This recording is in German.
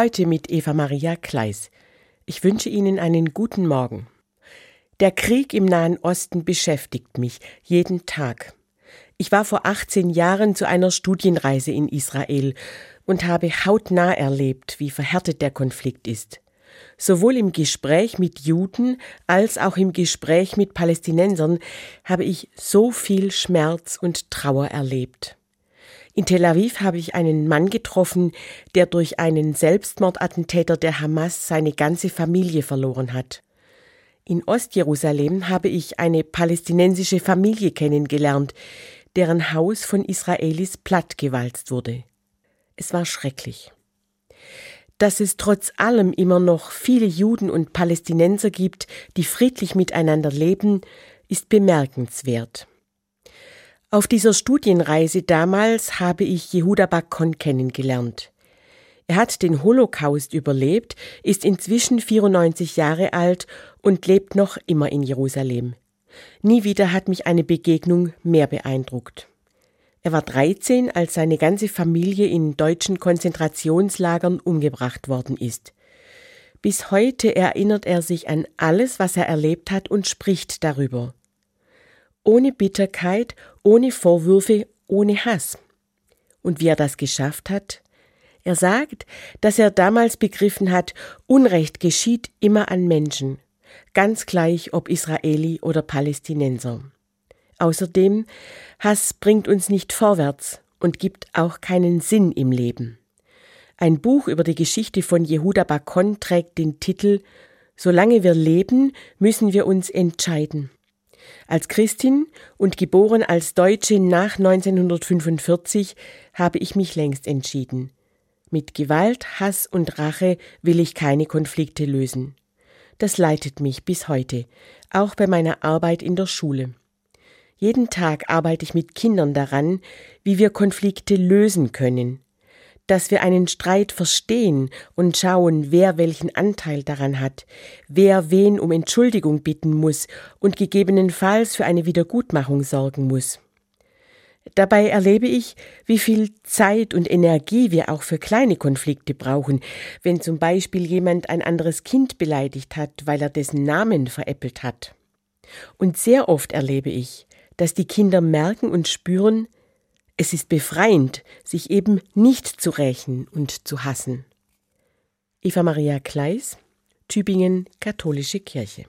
Heute mit Eva Maria Kleis. Ich wünsche Ihnen einen guten Morgen. Der Krieg im Nahen Osten beschäftigt mich jeden Tag. Ich war vor 18 Jahren zu einer Studienreise in Israel und habe hautnah erlebt, wie verhärtet der Konflikt ist. Sowohl im Gespräch mit Juden als auch im Gespräch mit Palästinensern habe ich so viel Schmerz und Trauer erlebt. In Tel Aviv habe ich einen Mann getroffen, der durch einen Selbstmordattentäter der Hamas seine ganze Familie verloren hat. In Ostjerusalem habe ich eine palästinensische Familie kennengelernt, deren Haus von Israelis plattgewalzt wurde. Es war schrecklich. Dass es trotz allem immer noch viele Juden und Palästinenser gibt, die friedlich miteinander leben, ist bemerkenswert. Auf dieser Studienreise damals habe ich Jehuda Bakon kennengelernt. Er hat den Holocaust überlebt, ist inzwischen 94 Jahre alt und lebt noch immer in Jerusalem. Nie wieder hat mich eine Begegnung mehr beeindruckt. Er war 13, als seine ganze Familie in deutschen Konzentrationslagern umgebracht worden ist. Bis heute erinnert er sich an alles, was er erlebt hat und spricht darüber ohne Bitterkeit, ohne Vorwürfe, ohne Hass. Und wie er das geschafft hat? Er sagt, dass er damals begriffen hat, Unrecht geschieht immer an Menschen, ganz gleich ob Israeli oder Palästinenser. Außerdem, Hass bringt uns nicht vorwärts und gibt auch keinen Sinn im Leben. Ein Buch über die Geschichte von Jehuda Bakon trägt den Titel Solange wir leben, müssen wir uns entscheiden. Als Christin und geboren als Deutsche nach 1945 habe ich mich längst entschieden. Mit Gewalt, Hass und Rache will ich keine Konflikte lösen. Das leitet mich bis heute, auch bei meiner Arbeit in der Schule. Jeden Tag arbeite ich mit Kindern daran, wie wir Konflikte lösen können, dass wir einen Streit verstehen und schauen, wer welchen Anteil daran hat, wer wen um Entschuldigung bitten muss und gegebenenfalls für eine Wiedergutmachung sorgen muss. Dabei erlebe ich, wie viel Zeit und Energie wir auch für kleine Konflikte brauchen, wenn zum Beispiel jemand ein anderes Kind beleidigt hat, weil er dessen Namen veräppelt hat. Und sehr oft erlebe ich, dass die Kinder merken und spüren, es ist befreiend, sich eben nicht zu rächen und zu hassen. Eva Maria Kleis, Tübingen Katholische Kirche